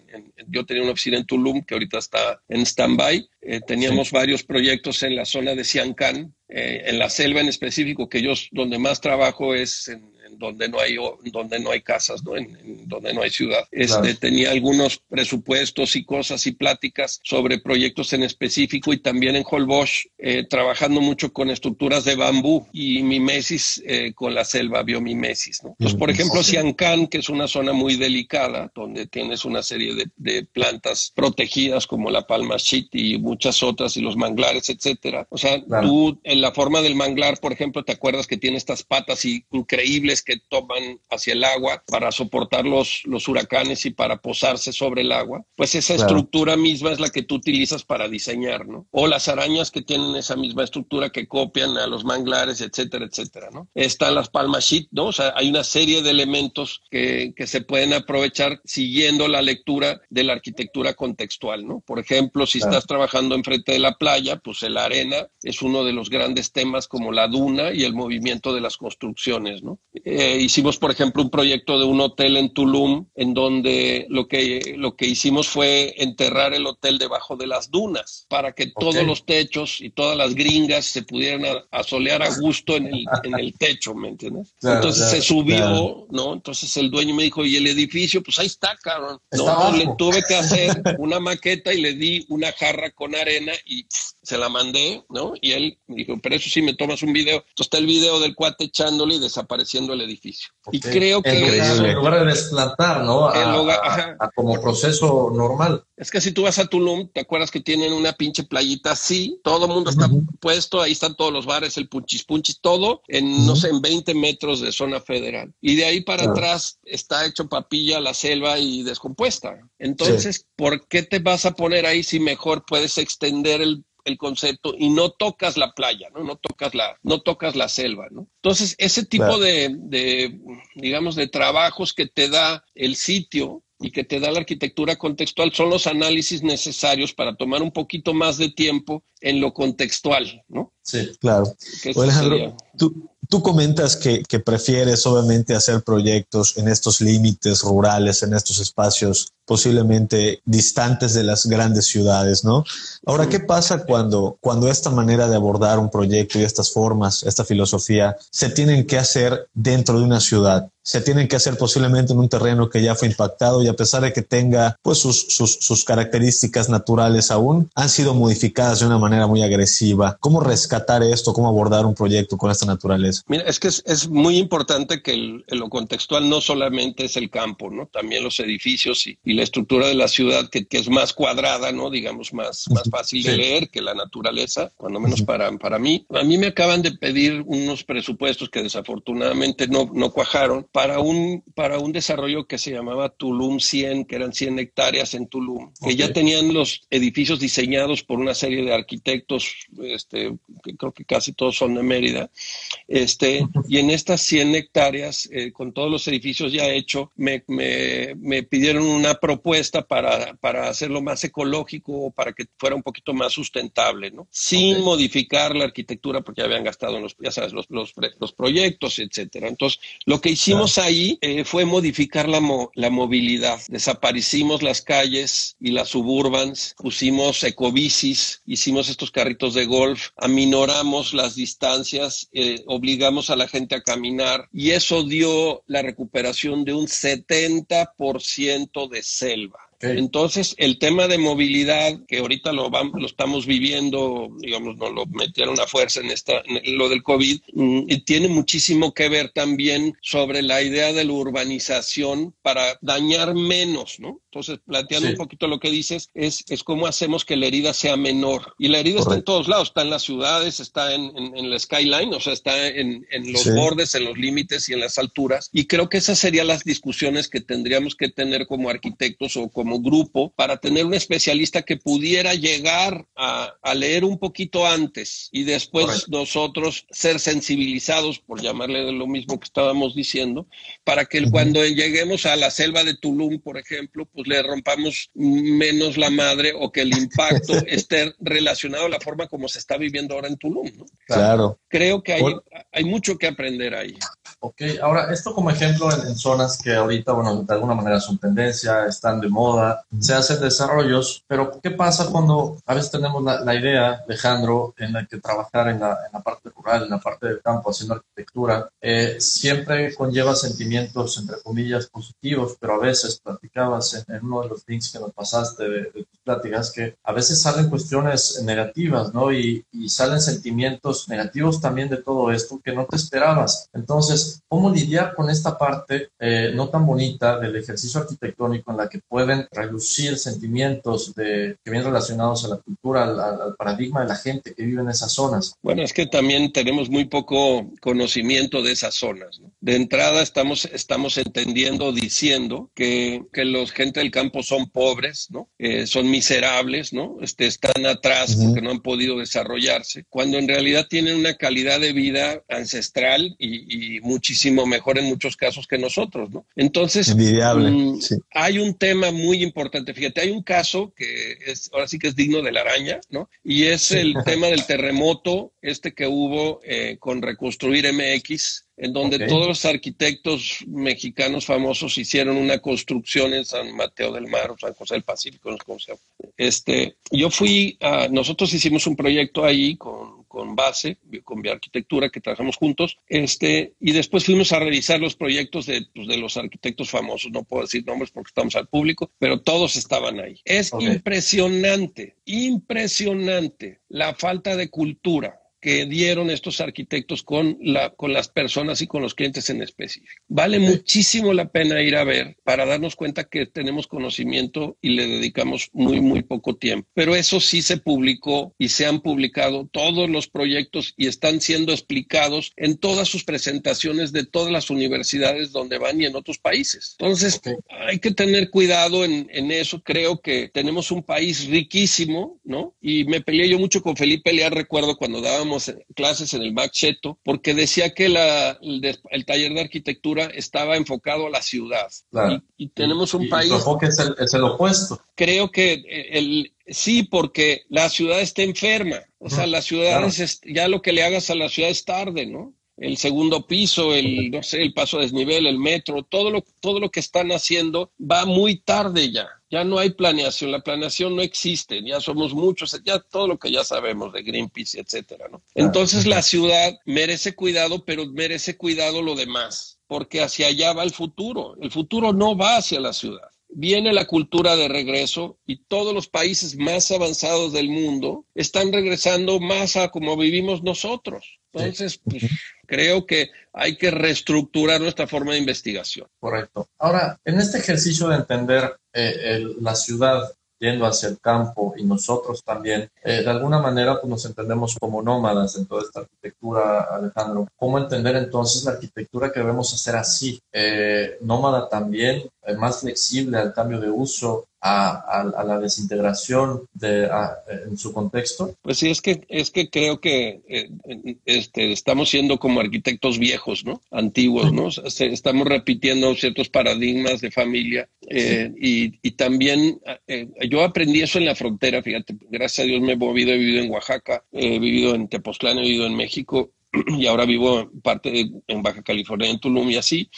yo tenía una oficina en Tulum que ahorita está en stand-by. Eh, teníamos varios proyectos en la zona de Siancán, eh, en la selva en específico, que yo donde más trabajo es en donde no hay, donde no hay casas, ¿no? En, donde no hay ciudad. Este, Tenía algunos presupuestos y cosas y pláticas sobre proyectos en específico y también en Holbox, eh, trabajando mucho con estructuras de bambú y mimesis eh, con la selva, biomimesis. ¿no? Entonces, por ejemplo, Siancán, que es una zona muy delicada, donde tienes una serie de, de plantas protegidas como la palma shit y muchas otras y los manglares, etcétera. O sea, tú en la forma del manglar, por ejemplo, te acuerdas que tiene estas patas increíbles que toman hacia el agua para soportar los, los huracanes y para posarse sobre el agua, pues esa estructura misma es la que tú utilizas para diseñar, ¿no? O las arañas que tienen esa misma estructura que copian a los manglares, etcétera, etcétera, ¿no? Están las palmas sheet, ¿no? O sea, hay una serie de elementos que, que se pueden aprovechar siguiendo la lectura de la arquitectura contextual, ¿no? Por ejemplo, si estás trabajando enfrente de la playa, pues la arena es uno de los grandes temas como la duna y el movimiento de las construcciones, ¿no? Eh, hicimos, por ejemplo, un proyecto de un hotel en Tulum, en donde lo que, lo que hicimos fue enterrar el hotel debajo de las dunas, para que todos los techos y todas las gringas se pudieran asolear a gusto en el, en el techo, ¿me entiendes? Entonces se subió, ¿no? Entonces el dueño me dijo, ¿y el edificio? Pues ahí está, cabrón. no, le tuve que hacer una maqueta y le di una jarra con arena y se la mandé, ¿no? Y él dijo, pero eso sí me tomas un video. Entonces está el video del cuate echándole y desapareciendo el edificio. Y creo que... En lugar, de desplantar, ¿no? A, como proceso normal. Es que si tú vas a Tulum, ¿te acuerdas que tienen una pinche playita así? Todo el mundo está puesto, ahí están todos los bares, el punchis punchis, todo en, no sé, en 20 metros de zona federal. Y de ahí para atrás está hecho papilla la selva y descompuesta. Entonces, ¿por qué te vas a poner ahí si mejor puedes extender el el concepto y no tocas la playa, ¿no? No tocas la, no tocas la selva, ¿no? Entonces, ese tipo de, de, digamos, de trabajos que te da el sitio y que te da la arquitectura contextual son los análisis necesarios para tomar un poquito más de tiempo en lo contextual, ¿no? Sí, claro. Alejandro, tú, Tú comentas que, prefieres obviamente hacer proyectos en estos límites rurales, en estos espacios posiblemente distantes de las grandes ciudades, ¿no? Ahora, ¿qué pasa cuando, cuando esta manera de abordar un proyecto y estas formas, esta filosofía, se tienen que hacer dentro de una ciudad? Se tienen que hacer posiblemente en un terreno que ya fue impactado y a pesar de que tenga pues sus, sus, sus características naturales aún, han sido modificadas de una manera muy agresiva. ¿Cómo rescatar esto? ¿Cómo abordar un proyecto con esta naturaleza? Mira, es que es, muy importante que lo contextual no solamente es el campo, ¿no? También los edificios y, la estructura de la ciudad que, es más cuadrada, ¿no? Digamos, más, más fácil de leer que la naturaleza, cuando menos para, para mí. A mí me acaban de pedir unos presupuestos que desafortunadamente no, no cuajaron para un, para un desarrollo que se llamaba Tulum 100, que eran 100 hectáreas en Tulum, que ya tenían los edificios diseñados por una serie de arquitectos, este, que creo que casi todos son de Mérida, este, y en estas 100 hectáreas, eh, con todos los edificios ya hechos, me, me, me, pidieron una propuesta para, para hacerlo más ecológico, para que fuera un poquito más sustentable, ¿no? Sin modificar la arquitectura, porque ya habían gastado en los, ya sabes, los, los, los proyectos, etcétera. Entonces, lo que hicimos ahí eh, fue modificar la, la movilidad. Desaparecimos las calles y las suburbans, pusimos ecobicis, hicimos estos carritos de golf, aminoramos las distancias, eh, obligamos a la gente a caminar y eso dio la recuperación de un 70% de selva. Entonces, el tema de movilidad, que ahorita lo, vamos, lo estamos viviendo, digamos, nos lo metieron a fuerza en, esta, en lo del COVID, mm, y tiene muchísimo que ver también sobre la idea de la urbanización para dañar menos, ¿no? Entonces, planteando un poquito lo que dices, es, es cómo hacemos que la herida sea menor. Y la herida está en todos lados, está en las ciudades, está en, en, la skyline, o sea, está en, en los bordes, en los límites y en las alturas. Y creo que esas serían las discusiones que tendríamos que tener como arquitectos o como grupo para tener un especialista que pudiera llegar a, leer un poquito antes y después nosotros ser sensibilizados, por llamarle de lo mismo que estábamos diciendo, para que cuando lleguemos a la selva de Tulum, por ejemplo, pues le rompamos menos la madre o que el impacto esté relacionado a la forma como se está viviendo ahora en Tulum. Claro. Creo que hay, hay mucho que aprender ahí. Ok, ahora esto como ejemplo en, zonas que ahorita, bueno, de alguna manera son tendencia, están de moda, se hacen desarrollos, pero ¿qué pasa cuando a veces tenemos la, idea, Alejandro, en la que trabajar en la, en la, parte rural, en la parte del campo, haciendo arquitectura, eh, siempre conlleva sentimientos, entre comillas, positivos, pero a veces platicabas en, uno de los links que nos pasaste de, tus pláticas que a veces salen cuestiones negativas, ¿no? Y, y salen sentimientos negativos también de todo esto que no te esperabas. Entonces, ¿cómo lidiar con esta parte eh, no tan bonita del ejercicio arquitectónico en la que pueden reducir sentimientos de, que vienen relacionados a la cultura, al, paradigma de la gente que vive en esas zonas? Bueno, es que también tenemos muy poco conocimiento de esas zonas. De entrada estamos, estamos entendiendo, diciendo que, que los gente del campo son pobres, ¿no? Eh, son miserables, ¿no? Este, están atrás porque no han podido desarrollarse, cuando en realidad tienen una calidad de vida ancestral y, y muchísimo mejor en muchos casos que nosotros, ¿no? Entonces, mm, hay un tema muy importante. Fíjate, hay un caso que es, ahora sí que es digno de la araña, ¿no? Y es el tema del terremoto, este que hubo eh, con Reconstruir MX, en donde todos los arquitectos mexicanos famosos hicieron una construcción en San Mateo del Mar o San José del Pacífico, no sé cómo se llama. Este, yo fui, a, nosotros hicimos un proyecto ahí con con base, con Bioarquitectura, que trabajamos juntos, este, y después fuimos a revisar los proyectos de, pues, de los arquitectos famosos, no puedo decir nombres porque estamos al público, pero todos estaban ahí. Es impresionante, impresionante la falta de cultura que dieron estos arquitectos con, la, con las personas y con los clientes en específico. Vale muchísimo la pena ir a ver para darnos cuenta que tenemos conocimiento y le dedicamos muy, muy poco tiempo. Pero eso sí se publicó y se han publicado todos los proyectos y están siendo explicados en todas sus presentaciones de todas las universidades donde van y en otros países. Entonces, hay que tener cuidado en, en, eso. Creo que tenemos un país riquísimo, ¿no? Y me peleé yo mucho con Felipe Leal, recuerdo cuando dábamos clases en el Cheto, porque decía que la, el, taller de arquitectura estaba enfocado a la ciudad. Y, tenemos un país... que es el, es el opuesto. Creo que el, Sí, porque la ciudad está enferma. O sea, la ciudad es, ya lo que le hagas a la ciudad es tarde, ¿no? El segundo piso, el, no sé, el paso a desnivel, el metro, todo lo, todo lo que están haciendo va muy tarde ya ya no hay planeación, la planeación no existe, ya somos muchos, ya todo lo que ya sabemos de Greenpeace, etcétera, ¿no? Entonces la ciudad merece cuidado, pero merece cuidado lo demás, porque hacia allá va el futuro. El futuro no va hacia la ciudad. Viene la cultura de regreso y todos los países más avanzados del mundo están regresando más a como vivimos nosotros. Entonces, pues, creo que hay que reestructurar nuestra forma de investigación. Correcto. Ahora, en este ejercicio de entender eh, la ciudad yendo hacia el campo y nosotros también, eh, de alguna manera pues nos entendemos como nómadas en toda esta arquitectura, Alejandro. ¿Cómo entender entonces la arquitectura que debemos hacer así? Eh, nómada también, más flexible al cambio de uso, a, la desintegración de, en su contexto? Pues sí, es que, es que creo que eh, este, estamos siendo como arquitectos viejos, ¿no? Antiguos, ¿no? estamos repitiendo ciertos paradigmas de familia eh, y, y, también eh, yo aprendí eso en la frontera, fíjate, gracias a Dios me he movido, he vivido en Oaxaca, he vivido en Tepoztlán, he vivido en México y ahora vivo parte en Baja California, en Tulum y así.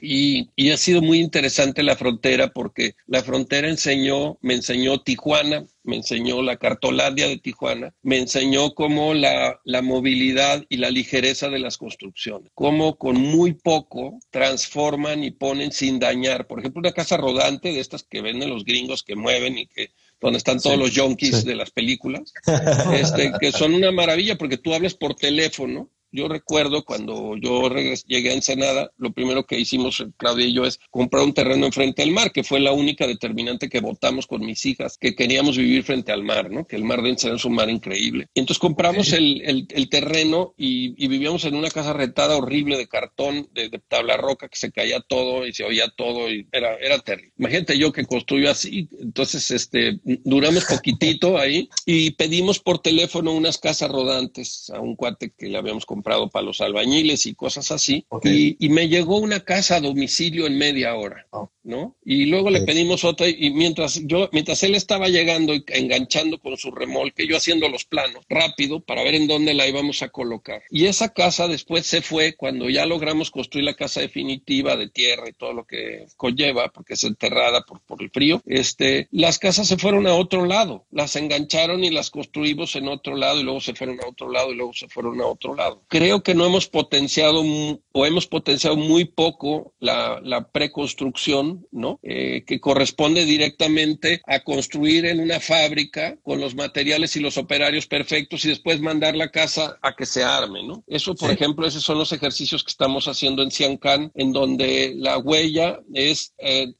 Y, y, ha sido muy interesante la frontera porque la frontera enseñó, me enseñó Tijuana, me enseñó la cartolandia de Tijuana, me enseñó cómo la, la movilidad y la ligereza de las construcciones, cómo con muy poco transforman y ponen sin dañar. Por ejemplo, una casa rodante de estas que venden los gringos que mueven y que donde están todos los junkies de las películas, este, que son una maravilla porque tú hablas por teléfono yo recuerdo cuando yo llegué a Ensenada, lo primero que hicimos Claudia y yo es comprar un terreno enfrente al mar, que fue la única determinante que votamos con mis hijas, que queríamos vivir frente al mar, ¿no? Que el mar de Ensenada es un mar increíble. Y entonces compramos el, el, terreno y, vivíamos en una casa retada horrible de cartón, de, tabla roca, que se caía todo y se oía todo y era, era terrible. Imagínate yo que construyo así, entonces este, duramos poquitito ahí y pedimos por teléfono unas casas rodantes a un cuate que le habíamos comprado comprado para los albañiles y cosas así. Y, me llegó una casa a domicilio en media hora, oh. ¿no? Y luego le pedimos otra y mientras yo, mientras él estaba llegando y enganchando con su remolque, yo haciendo los planos rápido para ver en dónde la íbamos a colocar. Y esa casa después se fue cuando ya logramos construir la casa definitiva de tierra y todo lo que conlleva, porque es enterrada por, por el frío. Este, las casas se fueron a otro lado, las engancharon y las construimos en otro lado y luego se fueron a otro lado y luego se fueron a otro lado creo que no hemos potenciado o hemos potenciado muy poco la, preconstrucción, ¿no? Eh, que corresponde directamente a construir en una fábrica con los materiales y los operarios perfectos y después mandar la casa a que se arme, ¿no? Eso, por ejemplo, esos son los ejercicios que estamos haciendo en Siancán, en donde la huella es eh,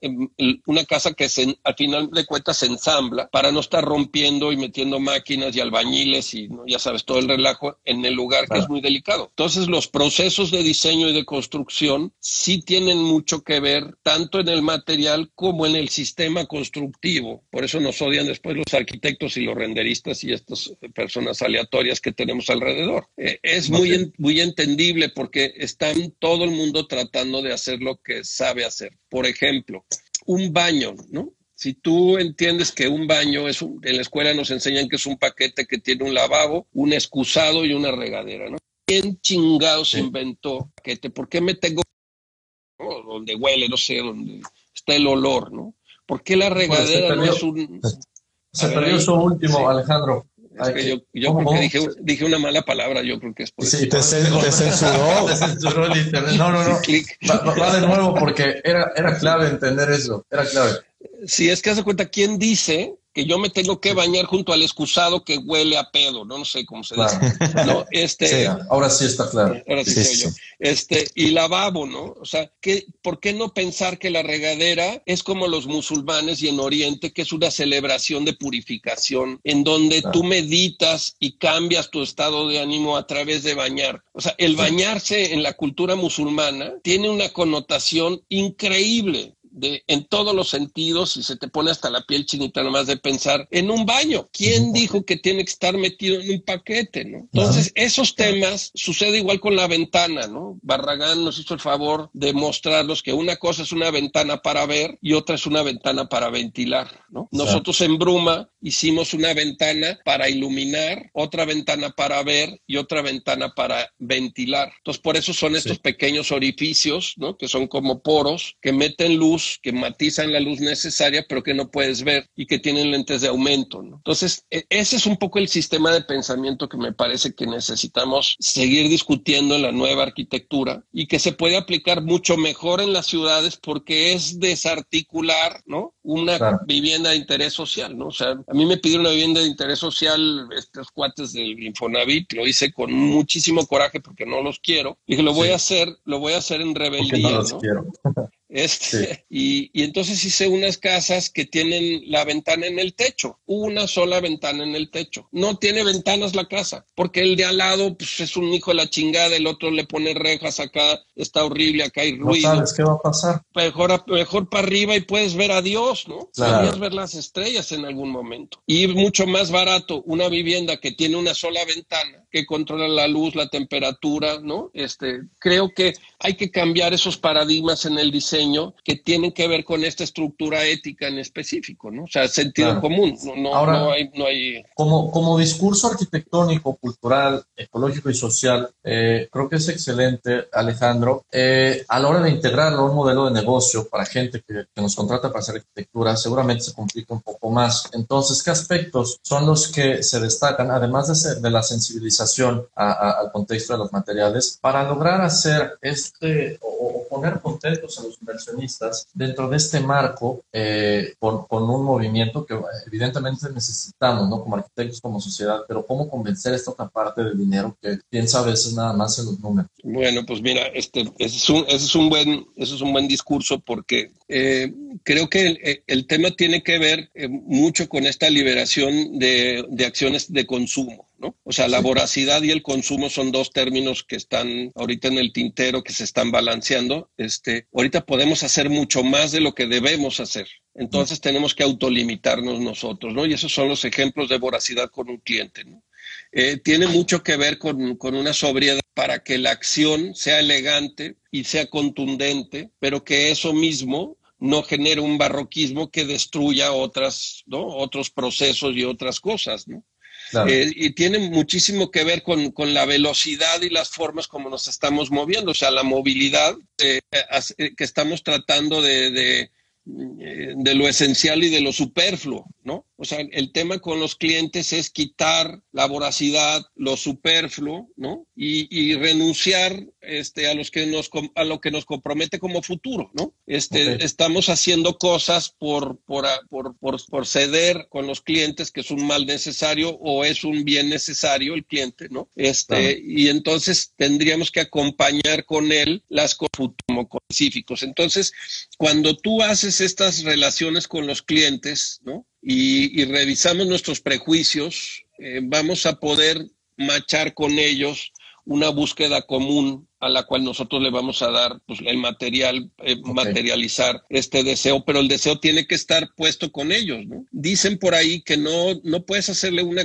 una casa que se, al final de cuentas se ensambla para no estar rompiendo y metiendo máquinas y albañiles y, ya sabes, todo el relajo en el lugar que es muy delicado entonces, los procesos de diseño y de construcción sí tienen mucho que ver tanto en el material como en el sistema constructivo. Por eso nos odian después los arquitectos y los renderistas y estas personas aleatorias que tenemos alrededor. Eh, es muy, muy entendible porque están todo el mundo tratando de hacer lo que sabe hacer. Por ejemplo, un baño, ¿no? Si tú entiendes que un baño es un, en la escuela nos enseñan que es un paquete que tiene un lavabo, un excusado y una regadera, ¿no? ¿Quién chingados inventó paquete? ¿Por qué me tengo donde huele, no sé, donde está el olor, ¿no? ¿Por qué la regadera no es un... Se perdió su último, Alejandro. yo, yo creo que dije, dije, una mala palabra, yo creo que es por sí, Te, censuró. te censuró el internet. No, no, no. Va, va, de nuevo porque era, era clave entender eso. Era clave. Si es que hace cuenta, ¿quién dice que yo me tengo que bañar junto al excusado que huele a pedo, no, no sé cómo se dice. No, este, ahora sí está claro. Ahora sí, yo. Este, y lavabo, ¿no? O sea, ¿qué, ¿por qué no pensar que la regadera es como los musulmanes y en Oriente, que es una celebración de purificación, en donde tú meditas y cambias tu estado de ánimo a través de bañar? O sea, el bañarse en la cultura musulmana tiene una connotación increíble de, en todos los sentidos y se te pone hasta la piel chinita nomás de pensar en un baño. ¿Quién dijo que tiene que estar metido en un paquete, no? Entonces, esos temas sucede igual con la ventana, ¿no? Barragán nos hizo el favor de mostrarnos que una cosa es una ventana para ver y otra es una ventana para ventilar, ¿no? Nosotros en Bruma hicimos una ventana para iluminar, otra ventana para ver y otra ventana para ventilar. Entonces, por eso son estos pequeños orificios, ¿no? Que son como poros que meten luz que matizan la luz necesaria, pero que no puedes ver y que tienen lentes de aumento. Entonces, e, ese es un poco el sistema de pensamiento que me parece que necesitamos seguir discutiendo en la nueva arquitectura y que se puede aplicar mucho mejor en las ciudades porque es desarticular, ¿no? Una vivienda de interés social, ¿no? O sea, a mí me pidieron una vivienda de interés social estos cuates del Infonavit, lo hice con muchísimo coraje porque no los quiero. Dije, lo voy a hacer, lo voy a hacer en rebeldía, no, los Quiero. Este, y, y, entonces hice unas casas que tienen la ventana en el techo, una sola ventana en el techo. No tiene ventanas la casa, porque el de al lado pues, es un hijo de la chingada, el otro le pone rejas acá, está horrible, acá hay ruido. No sabes qué va a pasar. Mejor, mejor para arriba y puedes ver a Dios, ¿no? Podrías ver las estrellas en algún momento. Y mucho más barato una vivienda que tiene una sola ventana, que controla la luz, la temperatura, ¿no? Este, creo que hay que cambiar esos paradigmas en el diseño que tienen que ver con esta estructura ética en específico, ¿no? O sea, sentido común, no, Ahora, hay, no hay... Como, como discurso arquitectónico, cultural, ecológico y social, eh, creo que es excelente, Alejandro. Eh, a la hora de integrarlo a un modelo de negocio para gente que, nos contrata para hacer arquitectura, seguramente se complica un poco más. Entonces, ¿qué aspectos son los que se destacan, además de, de la sensibilización al contexto de los materiales, para lograr hacer este este, o, poner contentos a los inversionistas dentro de este marco eh, con, con, un movimiento que evidentemente necesitamos, ¿no? Como arquitectos, como sociedad, pero cómo convencer esta otra parte del dinero que piensa a veces nada más en los números. Bueno, pues mira, este, ese, es un, ese es un buen, ese es un buen discurso porque eh, creo que el, el, tema tiene que ver eh, mucho con esta liberación de, de acciones de consumo. O sea, la voracidad y el consumo son dos términos que están ahorita en el tintero, que se están balanceando. Este, ahorita podemos hacer mucho más de lo que debemos hacer. Entonces tenemos que autolimitarnos nosotros, ¿no? Y esos son los ejemplos de voracidad con un cliente, ¿no? Eh, tiene mucho que ver con, con, una sobriedad para que la acción sea elegante y sea contundente, pero que eso mismo no genere un barroquismo que destruya otras, ¿no? otros procesos y otras cosas. ¿no? Eh, y tiene muchísimo que ver con, la velocidad y las formas como nos estamos moviendo, o sea, la movilidad eh, eh, que estamos tratando de, de lo esencial y de lo superfluo, ¿no? O sea, el tema con los clientes es quitar la voracidad, lo superfluo, ¿no? Y, renunciar este, a, los que nos, a lo que nos compromete como futuro, ¿no? Este, Estamos haciendo cosas por, por, por, por, ceder con los clientes, que es un mal necesario o es un bien necesario el cliente, ¿no? Este, Y entonces tendríamos que acompañar con él las cosas como específicos. Entonces, cuando tú haces estas relaciones con los clientes, ¿no? Y, revisamos nuestros prejuicios, eh, vamos a poder machar con ellos una búsqueda común a la cual nosotros le vamos a dar pues, el material, eh, materializar este deseo, pero el deseo tiene que estar puesto con ellos, ¿no? Dicen por ahí que no, no puedes hacerle una,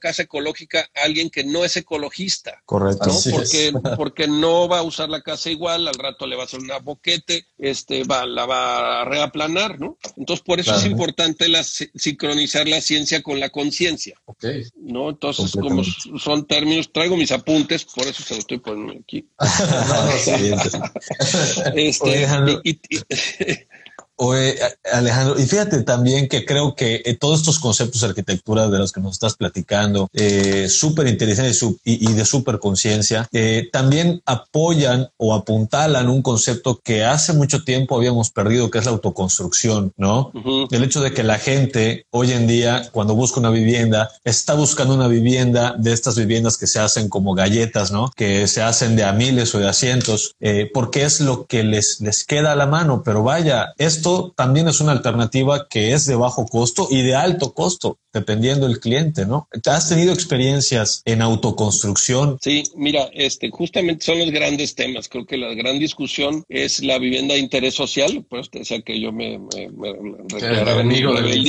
casa ecológica a alguien que no es ecologista. Correcto. ¿no? Porque, porque no va a usar la casa igual, al rato le va a hacer una boquete, este, va, la va a reaplanar, ¿no? Entonces, por eso es importante la, sincronizar la ciencia con la conciencia. Ok. ¿No? Entonces, como son términos, traigo mis apuntes, por eso se lo estoy poniendo aquí. este, Oye, Alejandro, y fíjate también que creo que eh, todos estos conceptos de arquitectura de los que nos estás platicando, eh, súper inteligentes y, de súper conciencia, eh, también apoyan o apuntalan un concepto que hace mucho tiempo habíamos perdido, que es la autoconstrucción, ¿no? El hecho de que la gente hoy en día, cuando busca una vivienda, está buscando una vivienda de estas viviendas que se hacen como galletas, ¿no? Que se hacen de a miles o de asientos, eh, porque es lo que les, les queda a la mano. Pero vaya, esto también es una alternativa que es de bajo costo y de alto costo, dependiendo del cliente, ¿no? ¿Has tenido experiencias en autoconstrucción? Sí, mira, este, justamente son los grandes temas. Creo que la gran discusión es la vivienda de interés social, pues te decía que yo me, me, enemigo del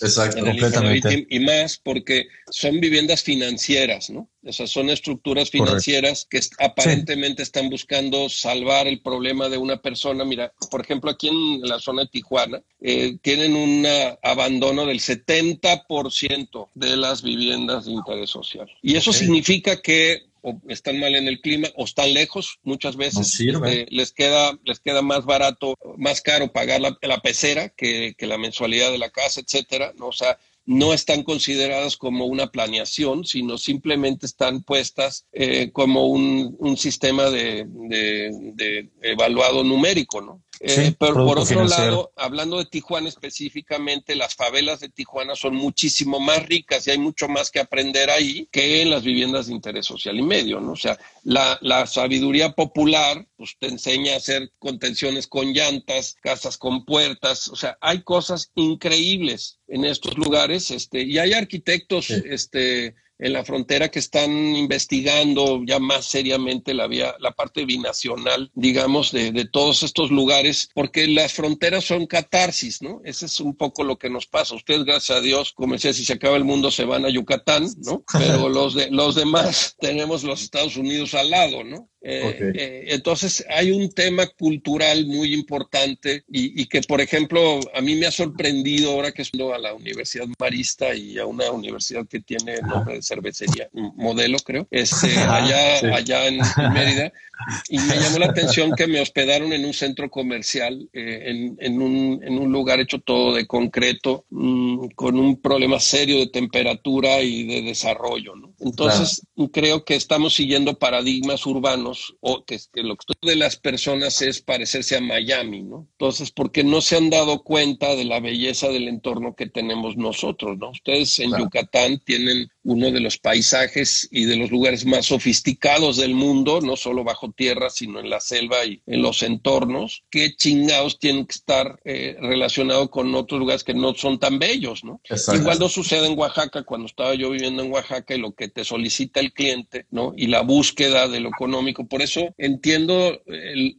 Exacto, completamente. Y más porque son viviendas financieras, ¿no? O sea, son estructuras financieras que aparentemente están buscando salvar el problema de una persona. Mira, por ejemplo, aquí en la zona de Tijuana eh, tienen un abandono del 70% de las viviendas de interés social. Y eso significa que o están mal en el clima o están lejos, muchas veces este, les, queda, les queda más barato, más caro pagar la, pecera que, que, la mensualidad de la casa, etcétera. ¿no? O sea, no están consideradas como una planeación, sino simplemente están puestas eh, como un, sistema de, de, evaluado numérico, ¿no? Eh, pero por otro lado, hablando de Tijuana específicamente, las favelas de Tijuana son muchísimo más ricas y hay mucho más que aprender ahí que en las viviendas de interés social y medio, ¿no? O sea, la, la sabiduría popular pues, te enseña a hacer contenciones con llantas, casas con puertas, o sea, hay cosas increíbles en estos lugares, este, y hay arquitectos, este, en la frontera que están investigando ya más seriamente la vía, la parte binacional, digamos, de, de, todos estos lugares, porque las fronteras son catarsis, ¿no? Ese es un poco lo que nos pasa. Ustedes, gracias a Dios, como decía, si se acaba el mundo se van a Yucatán, ¿no? Pero los, de, los demás tenemos los Estados Unidos al lado, ¿no? Eh, eh, entonces hay un tema cultural muy importante y, que, por ejemplo, a mí me ha sorprendido ahora que estoy a la Universidad Marista y a una universidad que tiene nombre de cervecería, modelo creo, este, allá, allá en, Mérida, y me llamó la atención que me hospedaron en un centro comercial, eh, en, un, en, un, lugar hecho todo de concreto, mm, con un problema serio de temperatura y de desarrollo. ¿no? Entonces, creo que estamos siguiendo paradigmas urbanos o que, lo que de las personas es parecerse a Miami, ¿no? Entonces, porque no se han dado cuenta de la belleza del entorno que tenemos nosotros, ¿no? Ustedes en Yucatán tienen uno de los paisajes y de los lugares más sofisticados del mundo, no solo bajo tierra, sino en la selva y en los entornos. ¿Qué chingados tienen que estar eh, relacionados con otros lugares que no son tan bellos, ¿no? Igual no sucede en Oaxaca, cuando estaba yo viviendo en Oaxaca y lo que te solicita el cliente, ¿no? Y la búsqueda de lo económico. Por eso entiendo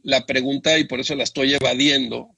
la pregunta y por eso la estoy evadiendo,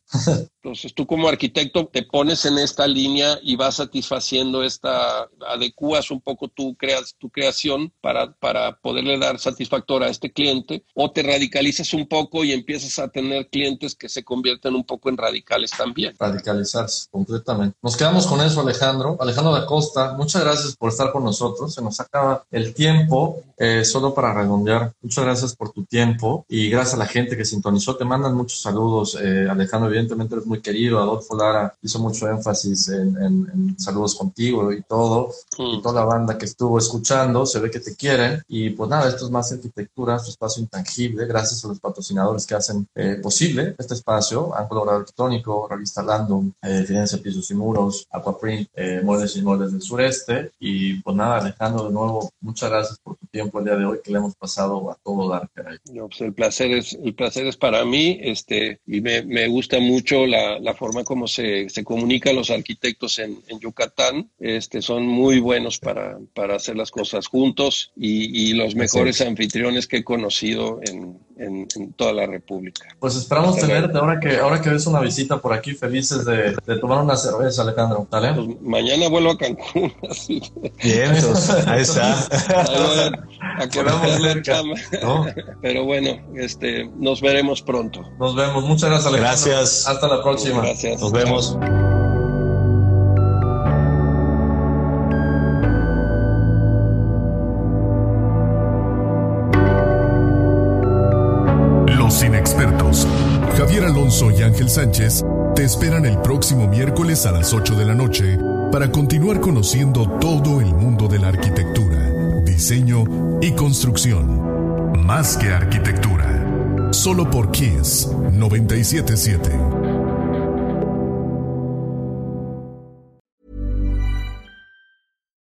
entonces tú como arquitecto te pones en esta línea y vas satisfaciendo esta, adecuas un poco tu, creas, tu creación para, para poderle dar satisfactor a este cliente o te radicalizas un poco y empiezas a tener clientes que se convierten un poco en radicales también. Radicalizarse completamente. Nos quedamos con eso Alejandro. Alejandro da Costa, muchas gracias por estar con nosotros. Se nos acaba el tiempo, eh, solo para redondear. Muchas gracias por tu tiempo y gracias a la gente que sintonizó. Te mandan muchos saludos, eh, Alejandro evidentemente eres muy querido, Adolfo Lara hizo mucho énfasis en, saludos contigo y todo, y mm. toda la banda que estuvo escuchando, se ve que te quieren, y pues nada, esto es más arquitectura, su espacio intangible, gracias a los patrocinadores que hacen eh, posible este espacio, Ángulo Arquitectónico, Revista Landum, eh, Pisos y Muros, Aquaprint, eh, Moldes y Moldes del Sureste, y pues nada, Alejandro, de nuevo, muchas gracias por tu tiempo el día de hoy, que le hemos pasado a todo dar. No, pues el placer es, el placer es para mí, este, y me, me gusta mucho la, la forma como se, se comunican los arquitectos en, en, Yucatán. Este, son muy buenos para, para hacer las cosas juntos y, y los mejores anfitriones que he conocido en, en, toda la República. Pues esperamos tenerte ahora que, ahora que ves una visita por aquí, felices de, de tomar una cerveza, Alejandro. ¿Dale? Pues mañana vuelvo a Cancún. Bien, ahí está. a, a Pero bueno, este, nos veremos pronto. Nos vemos. Muchas gracias, Alejandro. Gracias. Hasta la próxima. Gracias. Nos vemos. Ángel Sánchez te esperan el próximo miércoles a las 8 de la noche para continuar conociendo todo el mundo de la arquitectura, diseño y construcción. Más que arquitectura. Solo por Kiss 977.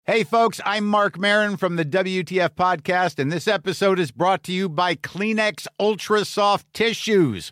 Hey, folks, I'm Mark Marin from the WTF Podcast, and this episode is brought to you by Kleenex Ultra Soft Tissues